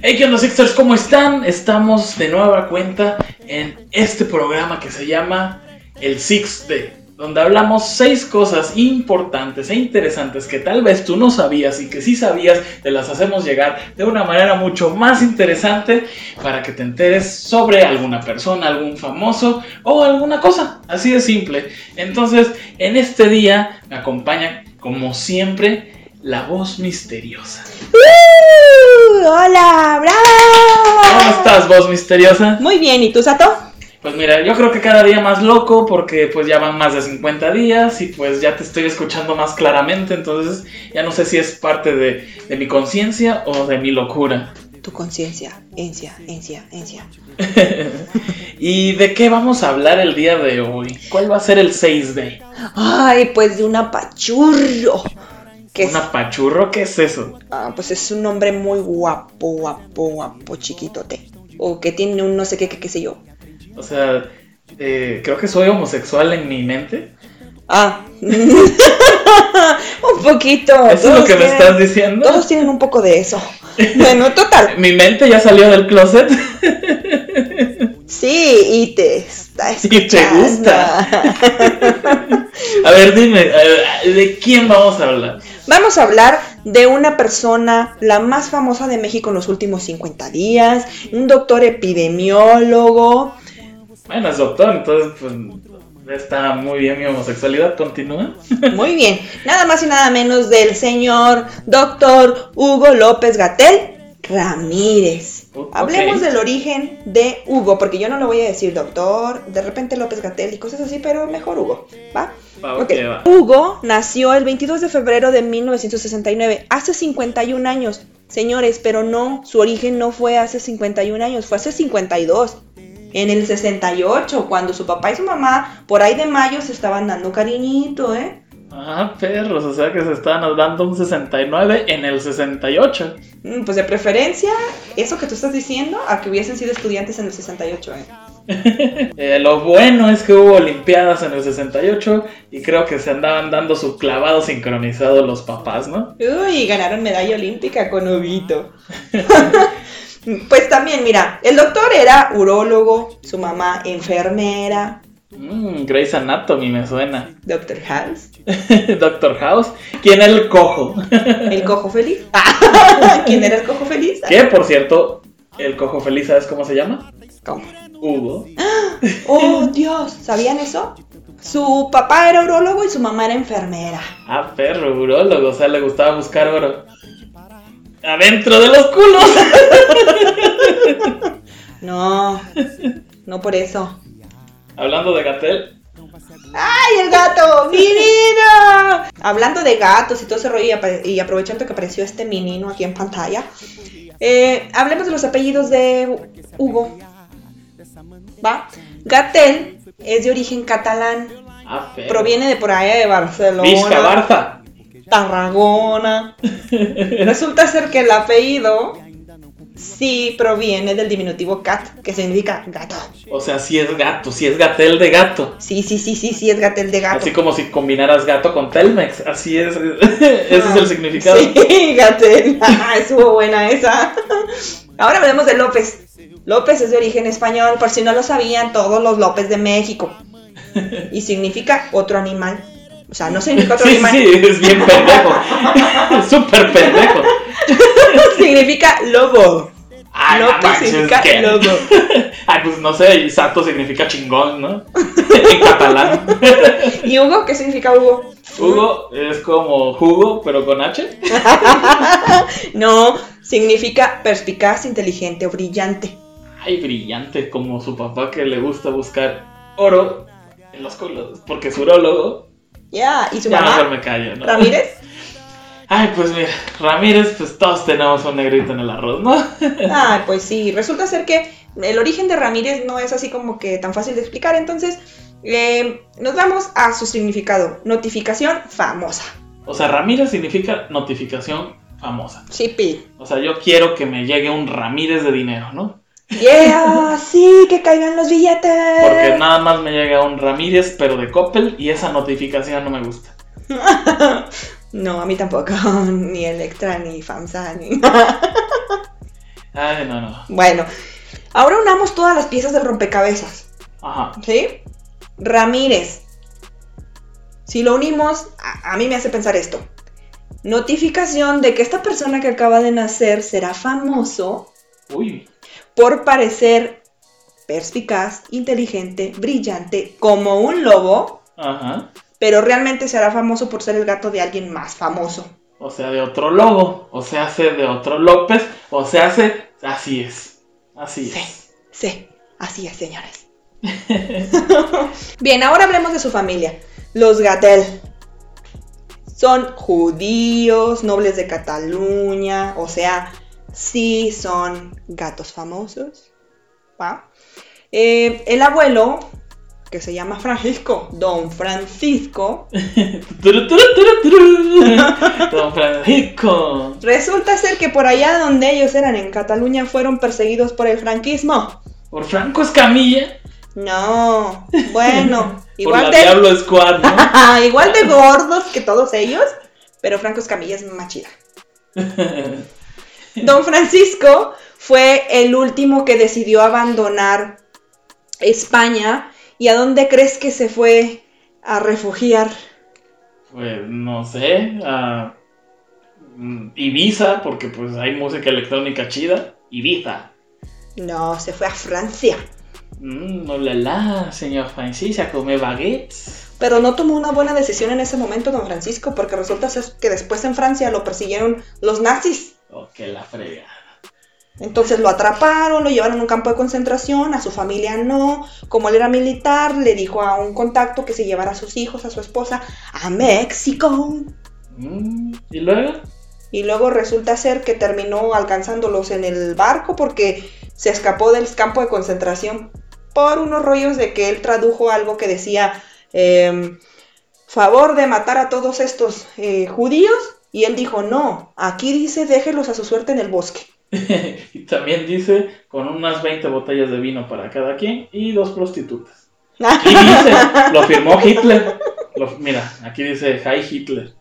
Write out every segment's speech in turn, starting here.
Hey, ¿qué onda, Sixers? ¿Cómo están? Estamos de nueva cuenta en este programa que se llama El Six Day, donde hablamos seis cosas importantes e interesantes que tal vez tú no sabías y que sí sabías, te las hacemos llegar de una manera mucho más interesante para que te enteres sobre alguna persona, algún famoso o alguna cosa. Así de simple. Entonces, en este día me acompaña, como siempre, la voz misteriosa. ¡Uh! ¡Hola! ¡Bravo! ¿Cómo estás, voz misteriosa? Muy bien, ¿y tú, Sato? Pues mira, yo creo que cada día más loco porque pues ya van más de 50 días y pues ya te estoy escuchando más claramente, entonces ya no sé si es parte de, de mi conciencia o de mi locura. Tu conciencia, encia, encia, encia. ¿Y de qué vamos a hablar el día de hoy? ¿Cuál va a ser el 6 day? Ay, pues de una pachurro. ¿Qué es? ¿Una pachurro? ¿Qué es eso? Ah, pues es un hombre muy guapo, guapo, guapo, chiquitote. O que tiene un no sé qué, qué, qué sé yo. O sea, eh, creo que soy homosexual en mi mente. Ah, un poquito. ¿Eso es lo que me estás diciendo? Todos tienen un poco de eso. Bueno, total. Mi mente ya salió del closet. Sí, y te está Y te escuchando. gusta. A ver, dime, ¿de quién vamos a hablar? Vamos a hablar de una persona, la más famosa de México en los últimos 50 días, un doctor epidemiólogo. Bueno, es doctor, entonces pues está muy bien mi homosexualidad, continúa. Muy bien, nada más y nada menos del señor doctor Hugo López Gatel Ramírez. Hablemos del origen de Hugo, porque yo no lo voy a decir doctor, de repente López Gatel y cosas así, pero mejor Hugo, ¿va? Va, Ok. ok, va. Hugo nació el 22 de febrero de 1969, hace 51 años. Señores, pero no, su origen no fue hace 51 años, fue hace 52. En el 68, cuando su papá y su mamá por ahí de mayo se estaban dando cariñito, ¿eh? Ah, perros, o sea que se estaban dando un 69 en el 68. Mm, Pues de preferencia, eso que tú estás diciendo, a que hubiesen sido estudiantes en el 68, ¿eh? Eh, lo bueno es que hubo Olimpiadas en el 68 y creo que se andaban dando su clavado sincronizado los papás, ¿no? Uy, ganaron medalla olímpica con Huguito. pues también, mira, el doctor era urólogo, su mamá enfermera, Mmm, Grey's Anatomy me suena. Doctor House, Doctor House. ¿Quién era el cojo? el cojo feliz. ¿Quién era el cojo feliz? que, por cierto, el cojo feliz, ¿sabes cómo se llama? ¿Cómo? Hugo. Oh, Dios, ¿sabían eso? Su papá era urólogo y su mamá era enfermera. Ah, perro, urólogo, o sea, le gustaba buscar oro. Adentro de los culos. No, no por eso. Hablando de Gatel. ¡Ay, el gato! ¡Minino! Hablando de gatos y todo ese rollo, y aprovechando que apareció este menino aquí en pantalla, eh, hablemos de los apellidos de Hugo. ¿Va? Gatel es de origen catalán, Ah, proviene de por allá de Barcelona, Vizca. Tarragona. Resulta ser que el apellido sí proviene del diminutivo cat, que significa gato. O sea, si es gato, si es Gatel de gato. Sí, sí, sí, sí, sí, es Gatel de gato. Así como si combinaras gato con Telmex. Así es. Ese es el significado. Sí, Gatel. Estuvo buena esa. Ahora hablemos de López. López es de origen español, por si no lo sabían, todos los López de México. Y significa otro animal. O sea, no significa otro Sí, animal. sí, es bien pendejo. Súper pendejo. significa lobo. Ay, no López manches, significa ¿qué? lobo. Ay, pues no sé, y Sato significa chingón, ¿no? en catalán. ¿Y Hugo? ¿Qué significa Hugo? Hugo es como jugo, pero con H. No, significa perspicaz, inteligente o brillante. Ay, brillante, como su papá que le gusta buscar oro en los culos, porque es urólogo. Ya, ¿y su Ya mejor mamá? me callo, ¿no? ¿Ramírez? Ay, pues mira, Ramírez, pues todos tenemos un negrito en el arroz, ¿no? Ah, pues sí, resulta ser que el origen de Ramírez no es así como que tan fácil de explicar, entonces eh, nos vamos a su significado, notificación famosa. O sea, Ramírez significa notificación famosa. Sí, pi. O sea, yo quiero que me llegue un Ramírez de dinero, ¿no? Yeah, sí, que caigan los billetes. Porque nada más me llega un Ramírez, pero de Coppel, y esa notificación no me gusta. No, a mí tampoco. Ni Electra, ni FAMSA, ni. Ay, no, no. bueno, ahora unamos todas las piezas del rompecabezas. Ajá. ¿Sí? Ramírez. Si lo unimos, a, a mí me hace pensar esto. Notificación de que esta persona que acaba de nacer será famoso Uy. Por parecer perspicaz, inteligente, brillante, como un lobo, Ajá. pero realmente será famoso por ser el gato de alguien más famoso. O sea, de otro lobo. O se hace de otro López. O se hace. Así es. Así Sí, es. sí, así es, señores. Bien, ahora hablemos de su familia. Los Gatel. Son judíos, nobles de Cataluña, o sea, sí son gatos famosos. ¿va? Eh, el abuelo, que se llama Francisco, don Francisco. Don Francisco. resulta ser que por allá donde ellos eran en Cataluña fueron perseguidos por el franquismo. Por Franco Escamilla. No, bueno, Por igual la de, Diablo Squad, ¿no? igual de gordos que todos ellos, pero Franco Escamilla es más chida. Don Francisco fue el último que decidió abandonar España. ¿Y a dónde crees que se fue a refugiar? Pues no sé. a mm, Ibiza, porque pues hay música electrónica chida. Ibiza. No, se fue a Francia. Mm, hola, la, señor Francis, a comer baguettes. Pero no tomó una buena decisión en ese momento, don Francisco, porque resulta ser que después en Francia lo persiguieron los nazis. Oh, que la frega. Entonces lo atraparon, lo llevaron a un campo de concentración, a su familia no. Como él era militar, le dijo a un contacto que se llevara a sus hijos, a su esposa, a México. Mm, ¿Y luego? Y luego resulta ser que terminó alcanzándolos en el barco porque se escapó del campo de concentración por unos rollos de que él tradujo algo que decía em, favor de matar a todos estos eh, judíos. Y él dijo, no, aquí dice déjelos a su suerte en el bosque. y también dice con unas 20 botellas de vino para cada quien y dos prostitutas. Aquí dice, lo firmó Hitler. Lo- mira, aquí dice Hi Hitler.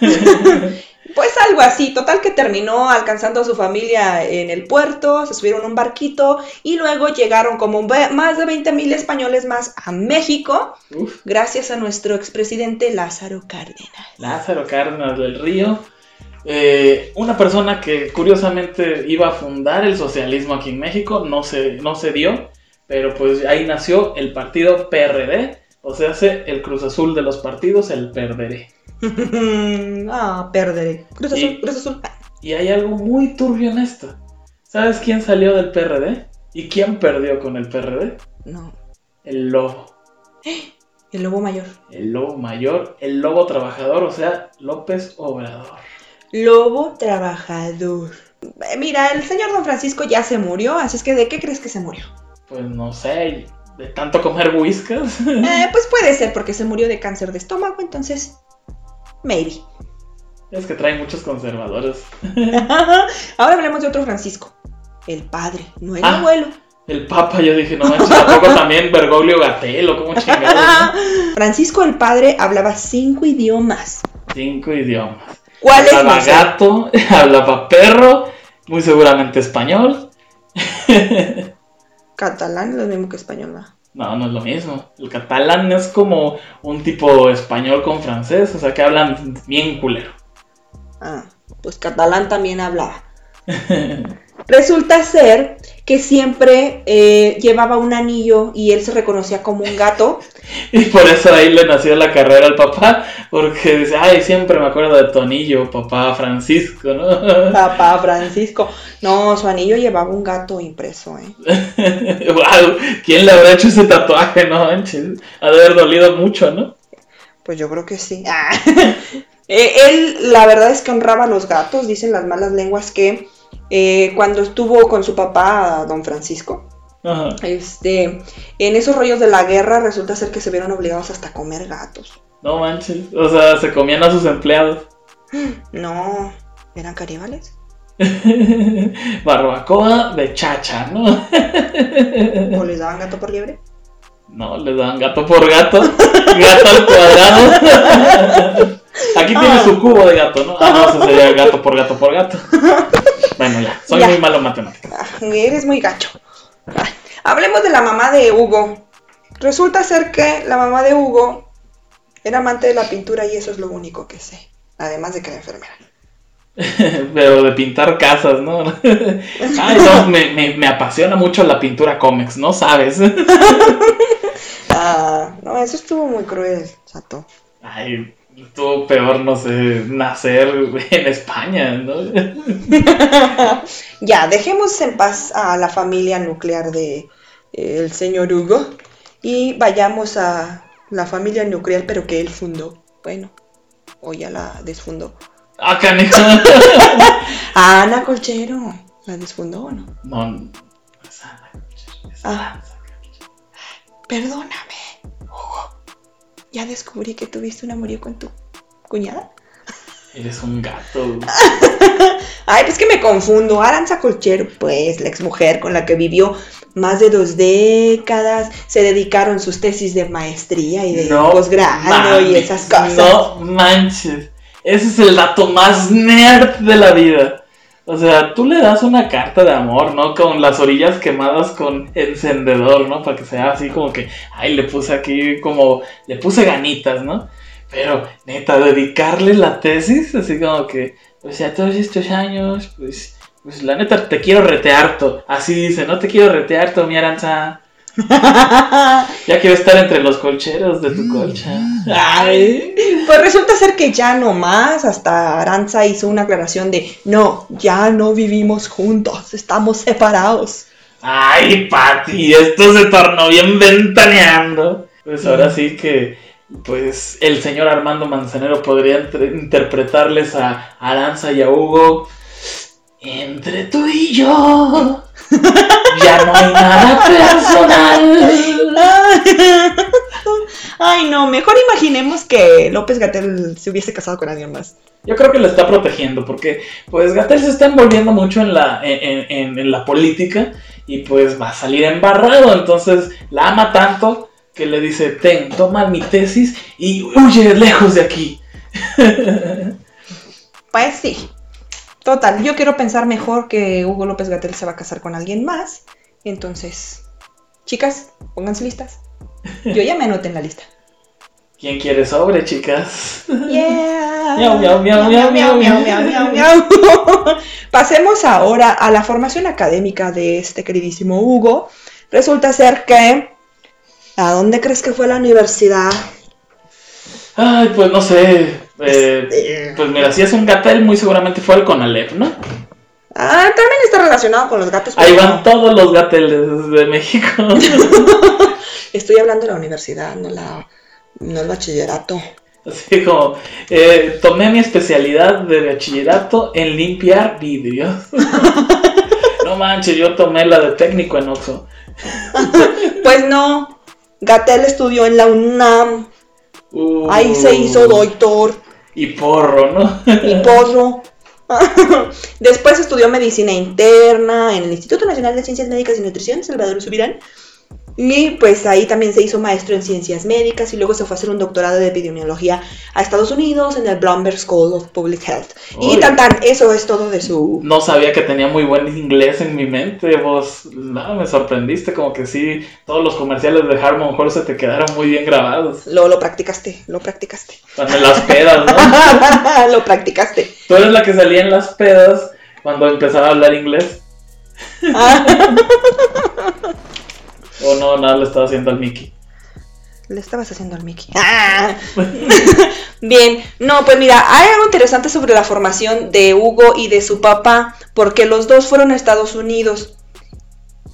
Pues algo así, total que terminó alcanzando a su familia en el puerto, se subieron a un barquito y luego llegaron como más de 20 mil españoles más a México, Uf, gracias a nuestro expresidente Lázaro Cárdenas. Lázaro Cárdenas del Río. Eh, una persona que curiosamente iba a fundar el socialismo aquí en México, no se, no se dio, pero pues ahí nació el partido PRD, o sea, hace el Cruz Azul de los partidos, el Perderé. ah, perderé. Cruz Azul, Y- Cruz Azul. Y hay algo muy turbio en esto. ¿Sabes quién salió del PRD? ¿Y quién perdió con el PRD? No, El lobo. el lobo mayor. El lobo mayor, el lobo trabajador, o sea, López Obrador. Lobo trabajador. Eh, Mira, el señor Don Francisco ya se murió, así es que ¿de qué crees que se murió? Pues no sé, de tanto comer whiskas. Eh, pues puede ser porque se murió de cáncer de estómago, entonces, maybe. es que trae muchos conservadores. Ahora hablemos de otro Francisco. El padre, no el Ah. abuelo. El Papa, yo dije, no manches, tampoco también Bergoglio Gatelo, como chingados. ¿no? Francisco el padre hablaba cinco idiomas. Cinco idiomas. ¿Cuáles Hablaba no sé? gato, hablaba perro, muy seguramente español. Catalán es lo mismo que español, ¿no? No, no es lo mismo. El catalán es como un tipo español con francés, o sea que hablan bien culero. Ah, pues catalán también hablaba. Resulta ser que siempre eh, llevaba un anillo y él se reconocía como un gato. Y por eso ahí le nació la carrera al papá, porque dice, ay, siempre me acuerdo de Tonillo, papá Francisco, ¿no? Papá Francisco. No, su anillo llevaba un gato impreso, ¿eh? wow, ¿quién le habrá hecho ese tatuaje, no manches? Ha de haber dolido mucho, ¿no? Pues yo creo que sí. Eh, él, la verdad es que honraba a los gatos. Dicen las malas lenguas que eh, cuando estuvo con su papá, don Francisco, Ajá. este, en esos rollos de la guerra resulta ser que se vieron obligados hasta a comer gatos. No manches, o sea, se comían a sus empleados. No, eran caníbales. Barbacoa de chacha, ¿no? ¿O les daban gato por liebre? No, le dan gato por gato, gato al cuadrado. Aquí tienes Ah. tu cubo de gato, ¿no? Ah, no, eso sería gato por gato por gato. Bueno, ya, soy Ya. muy malo en matemáticas. Ah, Eres muy gacho. Ay, hablemos de la mamá de Hugo. Resulta ser que la mamá de Hugo era amante de la pintura y eso es lo único que sé. Además de que era enfermera. Pero de pintar casas, ¿no? Ay, no, me, me, me apasiona mucho la pintura cómics, ¿no sabes? Ah, no, eso estuvo muy cruel, Sato. Ay, estuvo peor, no sé, nacer en España, ¿no? ya, dejemos en paz a la familia nuclear de eh, el señor Hugo y vayamos a la familia nuclear, pero que él fundó. Bueno, o ya la desfundó. Ah, canijo. A Ana Colchero. ¿La desfundó o no? No, no es Ana, es Ah. Ana. Perdóname, Hugo. Ya descubrí que tuviste un amorío con tu cuñada. Eres un gato. Ay, pues que me confundo. Aranza Colchero, pues, la exmujer con la que vivió más de dos décadas. Se dedicaron sus tesis de maestría y de posgrado y esas cosas. No manches. Ese es el dato más nerd de la vida. O sea, tú le das una carta de amor, ¿no? Con las orillas quemadas con encendedor, ¿no? Para que sea así como que, ay, le puse aquí como, le puse ganitas, ¿no? Pero, neta, dedicarle la tesis, así como que, o sea, todos estos años, pues, pues la neta, te quiero retearto. Así dice, no te quiero retearto, mi aranza. Ya quiero estar entre los colcheros de tu colcha. Ay. Pues resulta ser que ya no más, hasta Aranza hizo una aclaración de, no, ya no vivimos juntos, estamos separados. Ay, Pati, esto se tornó bien ventaneando. Pues ahora sí que, pues, el señor Armando Manzanero podría interpretarles a Aranza y a Hugo. Entre tú y yo, ya no hay nada personal. Ay, no, mejor imaginemos que López Gatel se hubiese casado con alguien más. Yo creo que lo está protegiendo porque, pues, Gatel se está envolviendo mucho en la, en, en- en la política y, pues, va a salir embarrado. Entonces, la ama tanto que le dice, ten, toma mi tesis y huye lejos de aquí. Pues sí. Total, yo quiero pensar mejor que Hugo López Gatel se va a casar con alguien más. Entonces, chicas, pónganse listas. Yo ya me anoté en la lista. ¿Quién quiere sobre, chicas? Yeah. Miau, miau, miau, miau, miau, miau, miau, miau. Pasemos ahora a la formación académica de este queridísimo Hugo. Resulta ser que. ¿A dónde crees que fue la universidad? Ay, pues no sé. Eh, pues mira, si es un Gatel, muy seguramente fue al Conalep, ¿no? Ah, también está relacionado con los gatos. Ahí van todos los Gateles de México. Estoy hablando de la universidad, no, la, no el bachillerato. Así como, eh, tomé mi especialidad de bachillerato en limpiar vidrios. no manches, yo tomé la de técnico en Oxxo. Pues no. Gatel estudió en la UNAM. Uh, Ahí se hizo doctor Y porro, ¿no? y porro. Después estudió medicina interna en el Instituto Nacional de Ciencias Médicas y Nutrición, Salvador Subirán. Y pues ahí también se hizo maestro en ciencias médicas y luego se fue a hacer un doctorado de epidemiología a Estados Unidos en el Bloomberg School of Public Health. Y tan tan, eso es todo de su... No sabía que tenía muy buen inglés en mi mente. Vos, no, me sorprendiste. Como que sí, todos los comerciales de Harmon Hall se te quedaron muy bien grabados. Lo, lo practicaste, lo practicaste. Cuando en las pedas, ¿no? lo practicaste. Tú eres la que salía en las pedas cuando empezaba a hablar inglés. Ah, O no, nada, le estaba haciendo al Mickey. Le estabas haciendo al Mickey. Ah. Bien, no, pues mira, hay algo interesante sobre la formación de Hugo y de su papá, porque los dos fueron a Estados Unidos,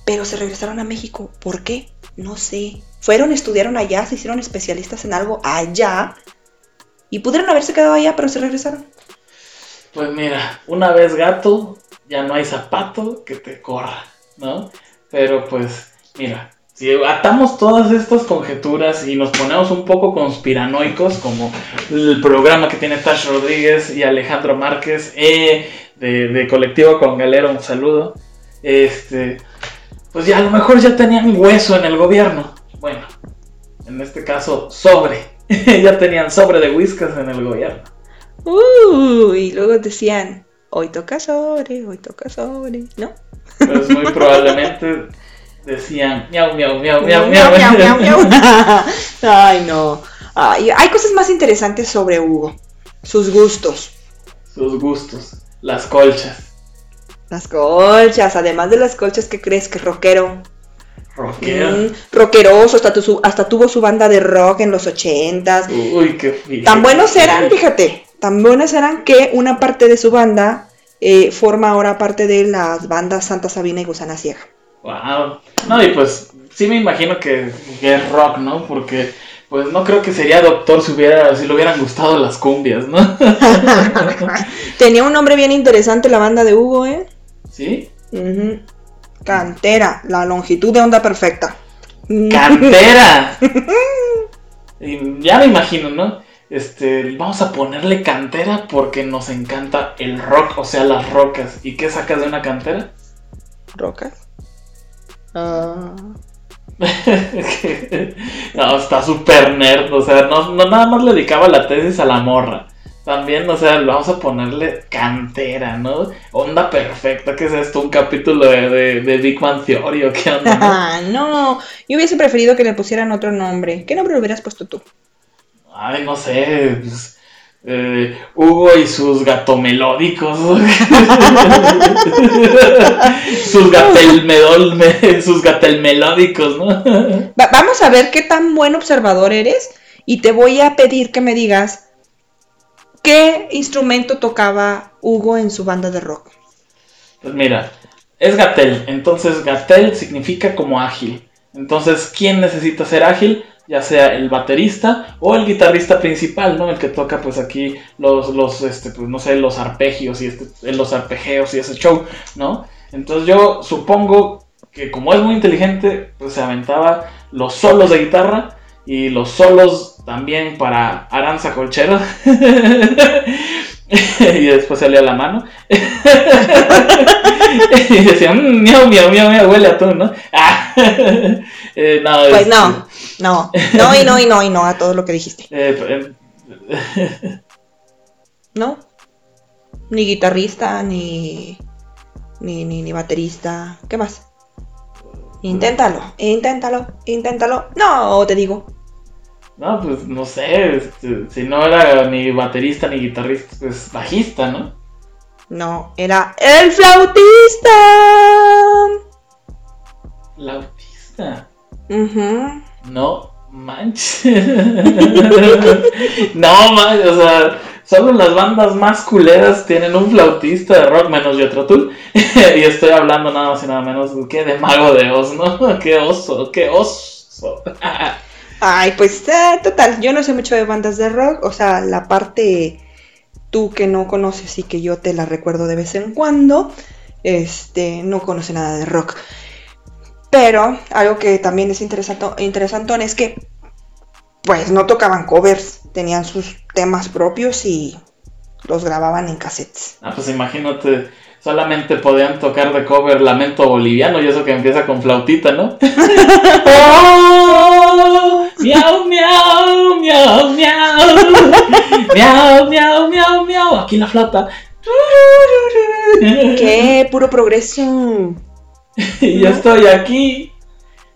pero se regresaron a México. ¿Por qué? No sé. Fueron, estudiaron allá, se hicieron especialistas en algo allá, y pudieron haberse quedado allá, pero se regresaron. Pues mira, una vez gato, ya no hay zapato que te corra, ¿no? Pero pues, mira, si atamos todas estas conjeturas y nos ponemos un poco conspiranoicos, como el programa que tiene Tash Rodríguez y Alejandro Márquez, eh, de, de Colectivo con Galero, un saludo, este, pues ya a lo mejor ya tenían hueso en el gobierno. Bueno, en este caso, sobre. ya tenían sobre de whiskas en el gobierno. Uh, y luego decían, hoy toca sobre, hoy toca sobre, ¿no? Pues muy probablemente decían miau, miau, miau, miau, Miau, miau. miau, miau, miau. Ay, no. Ay, hay cosas más interesantes sobre Hugo. Sus gustos. Sus gustos, las colchas, Las colchas, además de las colchas, ¿qué crees? Que rockero. rockero. Mm, rockeroso, hasta, tu- hasta tuvo su banda de rock en los ochentas. Uy, qué fíjate. Tan buenos eran, fíjate, tan buenos eran que una parte de su banda eh, forma ahora parte de las bandas Santa Sabina y Gusana Ciega. Wow. No, y pues sí me imagino que, que es rock, ¿no? Porque pues no creo que sería doctor si hubiera si le hubieran gustado las cumbias, ¿no? Tenía un nombre bien interesante la banda de Hugo, ¿eh? ¿Sí? Cantera, la longitud de onda perfecta. Cantera. Y ya me imagino, ¿no? Este, vamos a ponerle cantera porque nos encanta el rock, o sea, las rocas. ¿Y qué sacas de una cantera? ¿Rocas? Ah. no, está súper nerd, o sea, no, no nada más le dedicaba la tesis a la morra. También, o sea, vamos a ponerle cantera, ¿no? Onda perfecta, ¿qué es esto? ¿Un capítulo de, de, de Big Man Theory o qué onda? Ah, no, yo hubiese preferido que le pusieran otro nombre. ¿Qué nombre le hubieras puesto tú? Ay, no sé, pues, eh, Hugo y sus gatomelódicos. sus gatelmedol, sus gatelmelódicos, ¿no? Va- vamos a ver qué tan buen observador eres y te voy a pedir que me digas qué instrumento tocaba Hugo en su banda de rock. Pues mira, es Gatel, entonces Gatel significa como ágil. Entonces, ¿quién necesita ser ágil? Ya sea el baterista o el guitarrista principal, ¿no? El que toca pues aquí los, los este, pues no sé, los arpegios y este, los arpegeos y ese show, ¿no? Entonces yo supongo que como es muy inteligente, pues se aventaba los solos de guitarra y los solos también para Aranza Colchero. y después salía la mano. y decía, "Mm, miau, miau, miau, miau, huele a tú, ¿no? Ah. Eh, no, Pues este, no, no, no y no y no y no a todo lo que dijiste. eh, eh, ¿No? Ni guitarrista, ni, ni, ni, ni baterista. ¿Qué más? Inténtalo, inténtalo, inténtalo. No, te digo. no, pues no sé, este, si no era ni baterista ni guitarrista, pues bajista, ¿no? No, era el flautista. Flautista. Ujú. No manches. no manches, o sea, solo las bandas más culeras tienen un flautista de rock menos Jethro Tull. y estoy hablando nada más y nada menos que de Mago de Oz, ¿no? qué oso, qué oso. Ay, pues eh, total, yo no sé mucho de bandas de rock, o sea, la parte tú que no conoces y que yo te la recuerdo de vez en cuando, este, no conoce nada de rock. Pero algo que también es interesante, interesantón es que, pues no tocaban covers, tenían sus temas propios y los grababan en cassettes. Ah, pues imagínate, solamente podían tocar de cover Lamento Boliviano y eso que empieza con flautita, ¿no? ¡Oh! ¡Miau, miau, miau, miau! ¡Miau, miau, miau, miau! Aquí la flauta. ¡Qué puro progreso! Y ya estoy aquí,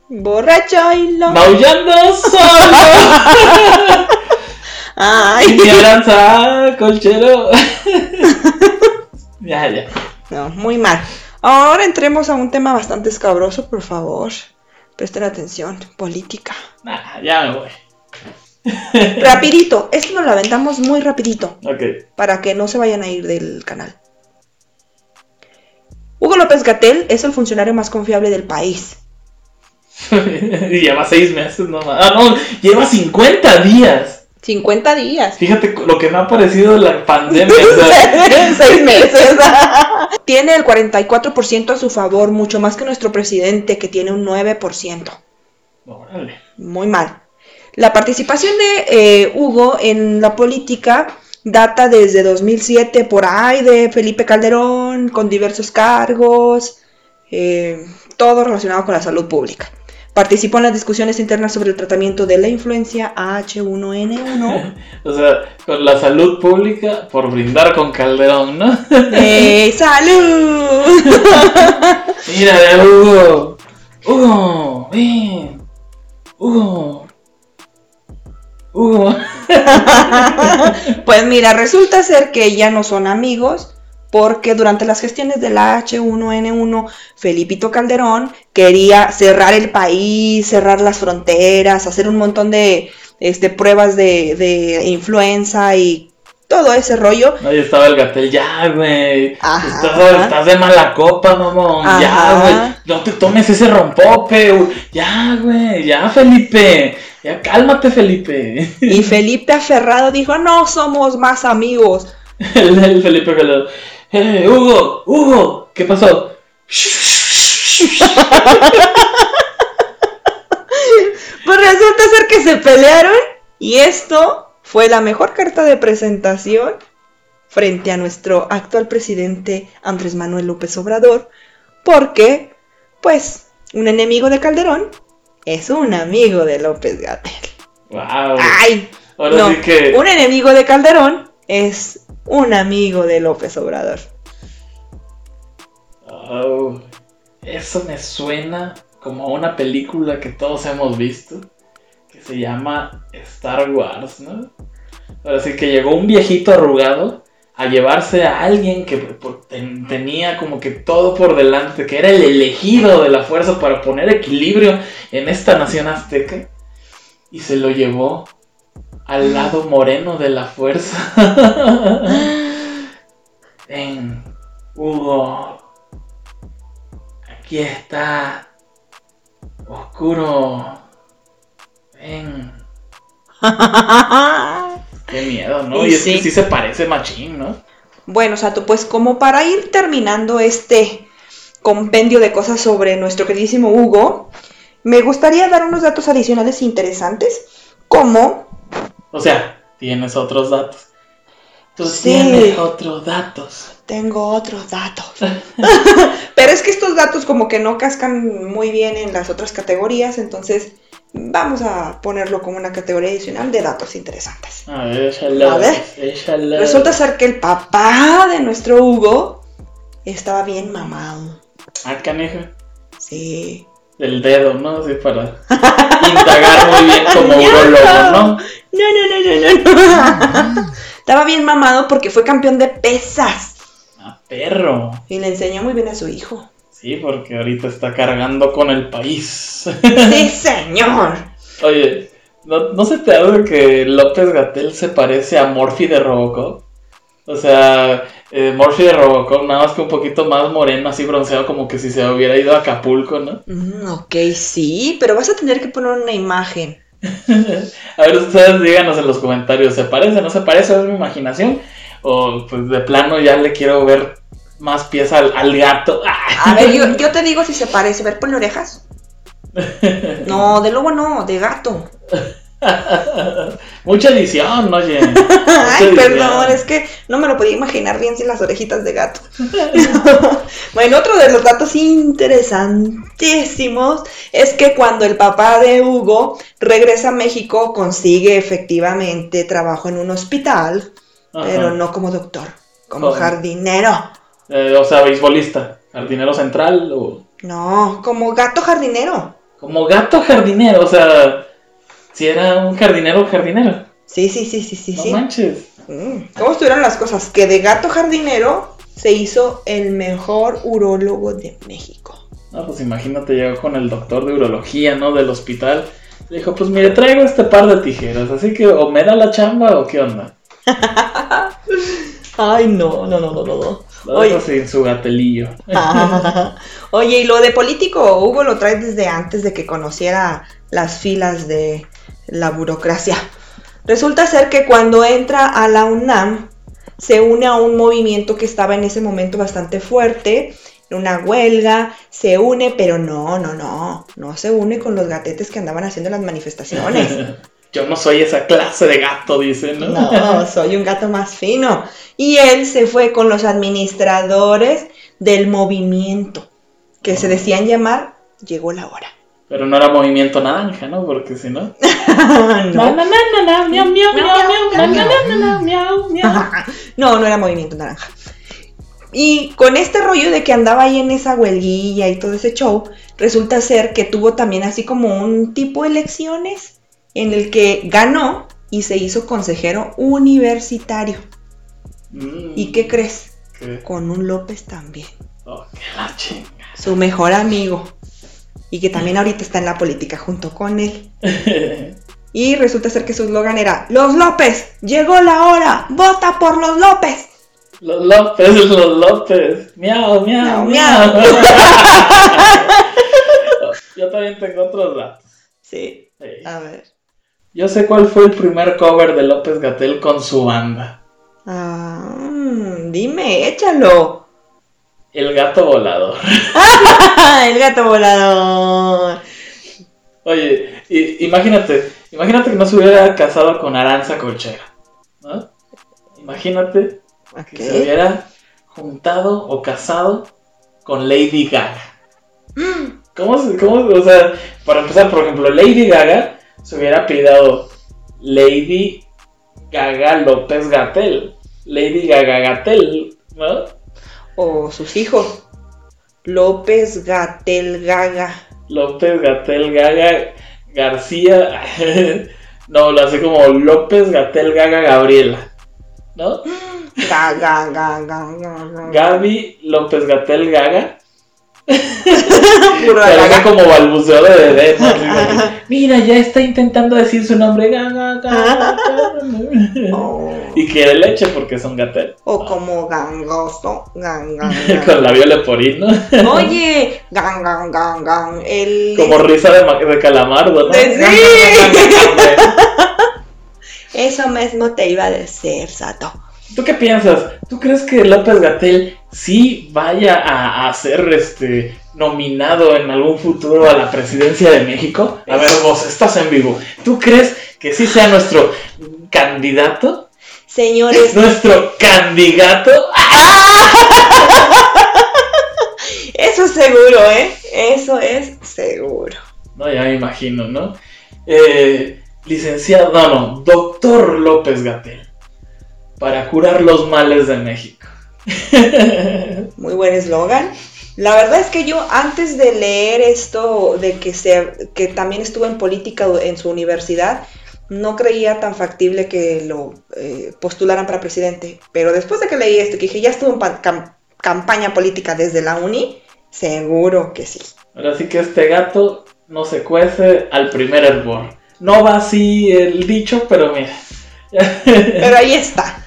Borracho y lo... maullando solo. Ay. Mi aranza, colchero. ya, ya. No, muy mal. Ahora entremos a un tema bastante escabroso, por favor. Presten atención. Política. Nah, ya me voy. Rapidito. Esto nos lo aventamos muy rapidito. Ok. Para que no se vayan a ir del canal. Hugo López Gatel es el funcionario más confiable del país. y lleva seis meses nomás. Ah, no, lleva 50 días. 50 días. Fíjate lo que me ha parecido la pandemia. Seis meses. tiene el 44% a su favor, mucho más que nuestro presidente, que tiene un 9%. órale. Muy mal. La participación de eh, Hugo en la política data desde 2007 por ahí de Felipe Calderón, con diversos cargos, eh, todo relacionado con la salud pública. Participó en las discusiones internas sobre el tratamiento de la influencia H1N1. O sea, con la salud pública por brindar con Calderón, ¿no? ¡Eh, salud! Mira, Hugo. Hugo, ven. Hugo. Hugo. Pues mira, resulta ser que ya no son amigos porque durante las gestiones de la H1N1, Felipito Calderón quería cerrar el país, cerrar las fronteras, hacer un montón de este, pruebas de, de influenza y todo ese rollo. Ahí estaba el gatel, ya, güey. Estás, estás de mala copa, mamón. Ya, güey. No te tomes ese rompope. Ya, güey. Ya, Felipe. Ya, cálmate, Felipe. Y Felipe aferrado dijo, no somos más amigos. El, el Felipe Calderón. Eh, Hugo, Hugo, ¿qué pasó? Pues resulta ser que se pelearon y esto fue la mejor carta de presentación frente a nuestro actual presidente Andrés Manuel López Obrador, porque, pues, un enemigo de Calderón es un amigo de López Gatel. Wow. ¡Ay! Ahora no, sí que. un enemigo de Calderón es un amigo de López Obrador. Oh, eso me suena como a una película que todos hemos visto, que se llama Star Wars, ¿no? Ahora sí que llegó un viejito arrugado a llevarse a alguien que tenía como que todo por delante, que era el elegido de la fuerza para poner equilibrio en esta nación azteca, y se lo llevó al lado moreno de la fuerza. Ven, Hugo. Aquí está. Oscuro. Ven. Qué miedo, ¿no? Y Y, es sí. que sí se parece machín, ¿no? Bueno, Sato, pues como para ir terminando este compendio de cosas sobre nuestro queridísimo Hugo, me gustaría dar unos datos adicionales interesantes, como O sea, tienes otros datos. Tú Sí. tienes otros datos. tengo otros datos. Pero es que estos datos como que no cascan muy bien en las otras categorías, entonces vamos a ponerlo como una categoría adicional de datos interesantes. A ver. A ver. Resulta ser que el papá de nuestro Hugo estaba bien mamado. Ah, canijo. Sí. Del dedo, ¿no? Así para indagar muy bien como urologo, ¿no? No, no, no, no, no. Estaba bien mamado porque fue campeón de pesas. Ah, perro. Y le enseñó muy bien a su hijo. Sí, porque ahorita está cargando con el país. Sí, señor. Oye, ¿no, ¿no se te hace que López Gatel se parece a Morphy de Robocop? O sea, eh, Morphy de Robocop, nada más que un poquito más moreno, así bronceado, como que si se hubiera ido a Acapulco, ¿no? Mm, ok, sí, pero vas a tener que poner una imagen. A ver, ustedes díganos en los comentarios, ¿se parece, no se parece? ¿Es mi imaginación? O pues de plano ya le quiero ver más pies al, al gato. A ver, yo, yo te digo si se parece. A ver, ponle orejas. No, de lobo no, de gato. Mucha edición, oye. Ay, Mucha edición. perdón, es que no me lo podía imaginar bien sin las orejitas de gato. bueno, otro de los datos interesantísimos es que cuando el papá de Hugo regresa a México consigue efectivamente trabajo en un hospital, Ajá. pero no como doctor, como jardinero. Eh, o sea, beisbolista, jardinero central o No, como gato jardinero. como gato jardinero, o sea, si era un jardinero jardinero. Sí, sí, sí, sí, sí, no sí. manches. Mm, ¿Cómo estuvieron las cosas? Que de gato jardinero se hizo el mejor urólogo de México. No, pues imagínate, llegó con el doctor de urología, ¿no? Del hospital. Le dijo, pues mire, traigo este par de tijeras, así que o me da la chamba o qué onda. Ay, no, no, no, no, no. no. Oye. sin su gatelillo. Oye, y lo de político, Hugo lo trae desde antes de que conociera las filas de la burocracia. Resulta ser que cuando entra a la UNAM, se une a un movimiento que estaba en ese momento bastante fuerte, una huelga, se une, pero no, no, no, no se une con los gatetes que andaban haciendo las manifestaciones. Yo no soy esa clase de gato, dice, ¿no? No, soy un gato más fino. Y él se fue con los administradores del movimiento, que se decían llamar Llegó la hora. Pero no era movimiento naranja, ¿no? Porque si no. no. No era movimiento naranja. Y con este rollo de que andaba ahí en esa huelguilla y todo ese show, resulta ser que tuvo también así como un tipo de elecciones en el que ganó y se hizo consejero universitario. Mm, ¿Y qué crees? ¿qué? Con un López también, Oh, qué la chinga. su mejor amigo. Y que también ahorita está en la política junto con él. Y resulta ser que su eslogan era, Los López, llegó la hora, vota por los López. Los López, los López. Miau, miau, Miau, miau. Yo también tengo otros datos. Sí, Sí. a ver. Yo sé cuál fue el primer cover de López Gatel con su banda. Ah, mm, dime, échalo. El gato volador. El gato volador. Oye, imagínate, imagínate que no se hubiera casado con Aranza Colchera, ¿no? Imagínate que se hubiera juntado o casado con Lady Gaga. ¿Cómo se, cómo, o sea, para empezar, por ejemplo, Lady Gaga se hubiera pidado Lady Gaga López Gatel, Lady Gaga Gatel, ¿no? O sus hijos. López Gatel Gaga. López Gatel Gaga García, no, lo hace como López Gatel Gaga Gabriela, ¿no? Gaga, gaga, gaga. Gaby López Gatel Gaga. Gaga. como balbuceo de bebé, Mira, ya está intentando decir su nombre. Gaga, gaga, Y quiere leche porque son gatel. o como gangoso. Gang, gang, Con labio leporino. Oye, gang, gang, gang, gang. El. Como risa de, de calamardo, ¿no? Sí. Eso mismo te iba a decir, Sato. ¿Tú qué piensas? ¿Tú crees que López Gatel sí vaya a, a ser este nominado en algún futuro a la presidencia de México? A ver, vos estás en vivo. ¿Tú crees que sí sea nuestro candidato? Señores, ¿Nuestro candidato? eso es seguro, ¿eh? Eso es seguro. No, ya me imagino, ¿no? Eh, licenciado, no, no, doctor López Gatel. Para curar los males de México. Muy buen eslogan. La verdad es que yo antes de leer esto de que se que también estuvo en política en su universidad, no creía tan factible que lo eh, postularan para presidente. Pero después de que leí esto, que dije, ya estuvo en pa- cam- campaña política desde la uni, seguro que sí. Ahora sí que este gato no se cuece al primer hervor. No va así el dicho, pero mira. Pero ahí está.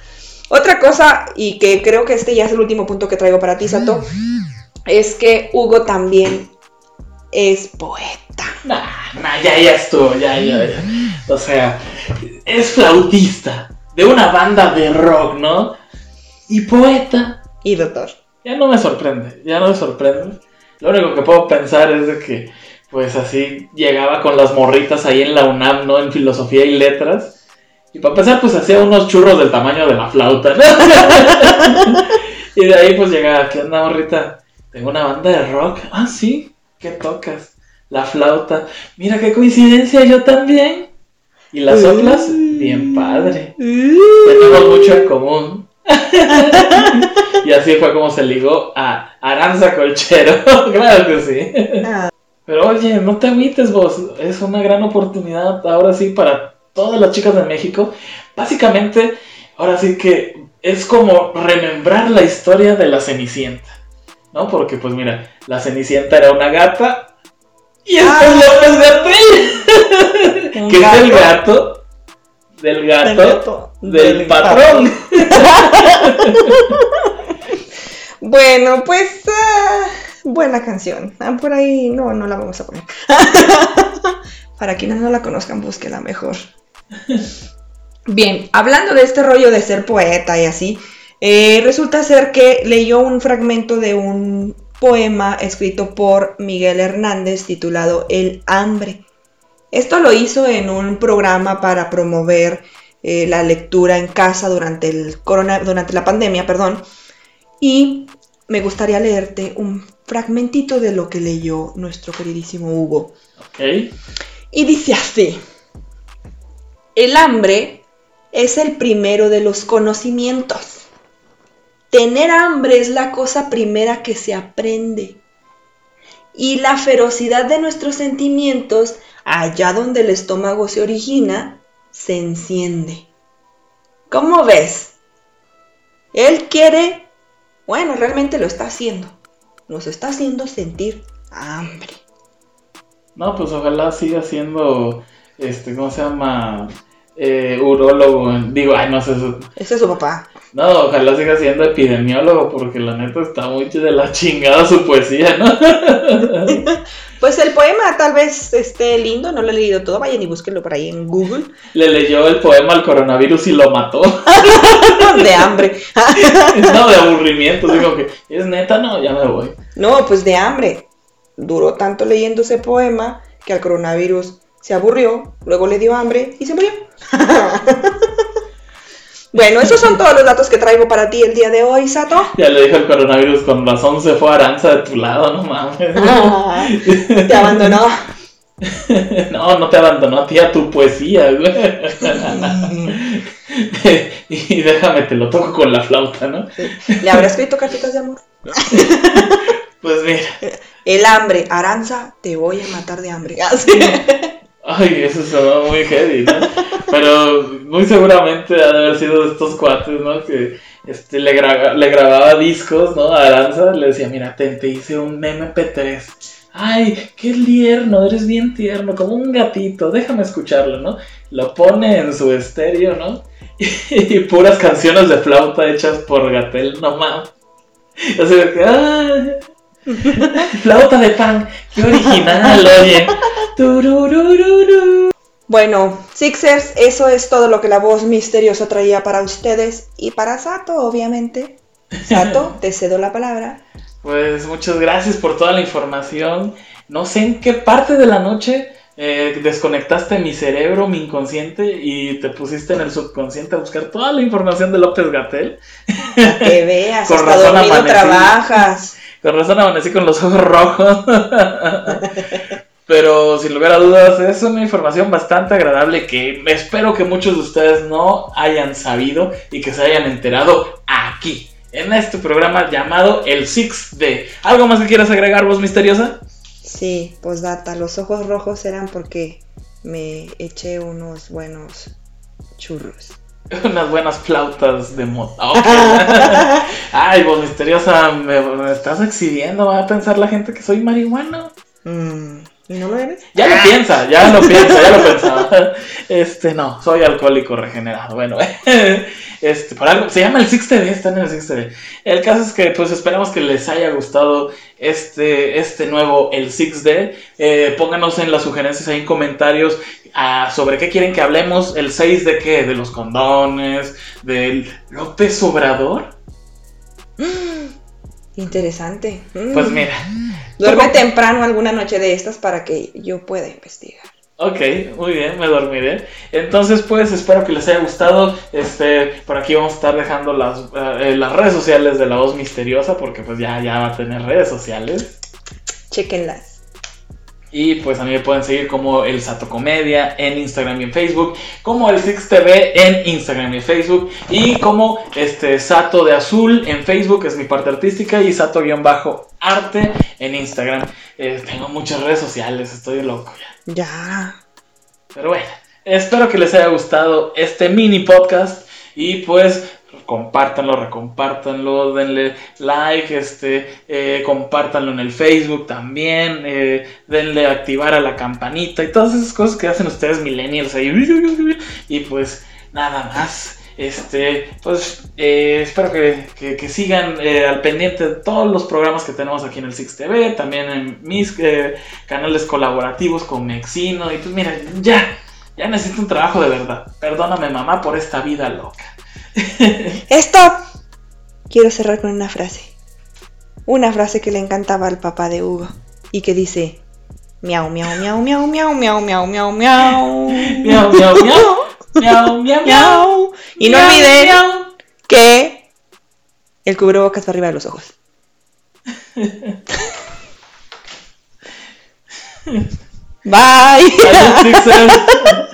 Otra cosa, y que creo que este ya es el último punto que traigo para ti, Sato, es que Hugo también es poeta. Nah, nah, ya, ya estuvo, ya, ya, ya. O sea, es flautista de una banda de rock, ¿no? Y poeta. Y doctor. Ya no me sorprende, ya no me sorprende. Lo único que puedo pensar es de que, pues así, llegaba con las morritas ahí en la UNAM, ¿no? En filosofía y letras. Y para empezar, pues hacía unos churros del tamaño de la flauta, ¿no? y de ahí, pues llegaba, ¿qué onda, morrita? Tengo una banda de rock. Ah, sí, ¿qué tocas? La flauta. Mira qué coincidencia, yo también. Y las soplas, bien padre. Tenemos mucho en común. y así fue como se ligó a Aranza Colchero. claro que sí. Ah, Pero oye, no te agüites vos. Es una gran oportunidad ahora sí para todas las chicas de México. Básicamente, ahora sí que es como remembrar la historia de la Cenicienta. ¿No? Porque pues mira, la Cenicienta era una gata. Y este Ah. es López Gatel. Que es el gato. Del gato. del gato, Del del patrón. Bueno, pues ah, buena canción. Ah, por ahí no, no la vamos a poner. Para quienes no la conozcan, búsquela mejor. Bien, hablando de este rollo de ser poeta y así, eh, resulta ser que leyó un fragmento de un poema escrito por Miguel Hernández titulado El hambre. Esto lo hizo en un programa para promover eh, la lectura en casa durante, el corona, durante la pandemia, perdón. Y me gustaría leerte un fragmentito de lo que leyó nuestro queridísimo Hugo. Ok. Y dice así, el hambre es el primero de los conocimientos. Tener hambre es la cosa primera que se aprende. Y la ferocidad de nuestros sentimientos, allá donde el estómago se origina, se enciende. ¿Cómo ves? Él quiere, bueno, realmente lo está haciendo. Nos está haciendo sentir hambre. No, pues ojalá siga siendo, este, ¿cómo se llama? Eh, urólogo. Digo, ay, no sé. eso- Ese es su papá. No, ojalá siga siendo epidemiólogo, porque la neta está muy de la chingada su poesía, ¿no? Pues el poema tal vez esté lindo, no lo he leído todo, vayan y búsquenlo por ahí en Google. Le leyó el poema al coronavirus y lo mató. De hambre. no, de aburrimiento. Digo que, ¿es neta? No, ya me voy. No, pues de hambre. Duró tanto leyendo ese poema que al coronavirus se aburrió, luego le dio hambre y se murió. bueno, esos son todos los datos que traigo para ti el día de hoy, Sato. Ya le dijo el coronavirus, con razón se fue Aranza de tu lado, no mames. Te abandonó. No, no te abandonó a ti, a tu poesía, güey. Y déjame, te lo toco con la flauta, ¿no? ¿Le habrá escrito cartitas de amor? Pues mira, El hambre, Aranza, te voy a matar de hambre. Así. Ay, eso sonó muy heavy, ¿no? Pero muy seguramente ha de haber sido de estos cuates, ¿no? Que este, le, gra- le grababa discos, ¿no? A Aranza, le decía, mira, te, te hice un MP3. Ay, qué tierno, eres bien tierno, como un gatito, déjame escucharlo, ¿no? Lo pone en su estéreo, ¿no? Y, puras canciones de flauta hechas por Gatel, no mames. O sea, que, ¡ay! flauta de pan, qué original, oye. Tururururu. Bueno, Sixers, eso es todo lo que la voz misteriosa traía para ustedes y para Sato, obviamente. Sato, te cedo la palabra. Pues muchas gracias por toda la información. No sé en qué parte de la noche eh, desconectaste mi cerebro, mi inconsciente y te pusiste en el subconsciente a buscar toda la información de López Gatel. Que veas, Con hasta razón dormido amanecí. trabajas. Con razón amanecí con los ojos rojos. Pero sin lugar a dudas es una información bastante agradable que espero que muchos de ustedes no hayan sabido y que se hayan enterado aquí, en este programa llamado El 6D. ¿Algo más que quieras agregar, voz misteriosa? Sí, postdata, los ojos rojos eran porque me eché unos buenos churros. Unas buenas flautas de moto. Ok. Ay, voz misteriosa, me, me estás exhibiendo. Va a pensar la gente que soy marihuano. Mm, ¿Y no lo eres? Ya lo piensa, ya lo piensa, ya lo pensaba. Este, no, soy alcohólico regenerado. Bueno, este, por algo, se llama el 6D, está en el 6D. El caso es que, pues, esperamos que les haya gustado este, este nuevo, el 6D. Eh, pónganos en las sugerencias ahí en comentarios ah, sobre qué quieren que hablemos. El 6 de qué, de los condones, del López Obrador. Interesante. Mm. Pues mira, Duerme temprano alguna noche de estas para que yo pueda investigar. Ok, muy bien, me dormiré. Entonces, pues, espero que les haya gustado. Este, por aquí vamos a estar dejando las, eh, las redes sociales de la voz misteriosa, porque pues ya, ya va a tener redes sociales. Chequenlas. Y pues a mí me pueden seguir como el Sato Comedia en Instagram y en Facebook, como el Six TV en Instagram y en Facebook, y como este Sato de Azul en Facebook, es mi parte artística, y Sato-arte en Instagram. Eh, tengo muchas redes sociales, estoy loco ya. Ya. Pero bueno, espero que les haya gustado este mini podcast y pues compártanlo, recompártanlo, denle like, este, eh, compártanlo en el Facebook también, eh, denle activar a la campanita y todas esas cosas que hacen ustedes millennials ahí. Y pues nada más. Este, pues eh, espero que, que- que sigan eh, al pendiente de todos los programas que tenemos aquí en el Six TV, también en mis canales colaborativos con Mexino. Y pues mira, ya, ya necesito un trabajo de verdad. Perdóname mamá por esta vida loca. Stop. Quiero cerrar con una frase. Una frase que le encantaba al papá de Hugo y que dice miau miau miau miau miau miau miau miau miau Miau, miau, miau. Miau, miau, miau. Y no olviden que el cubrebocas va arriba de los ojos. Bye.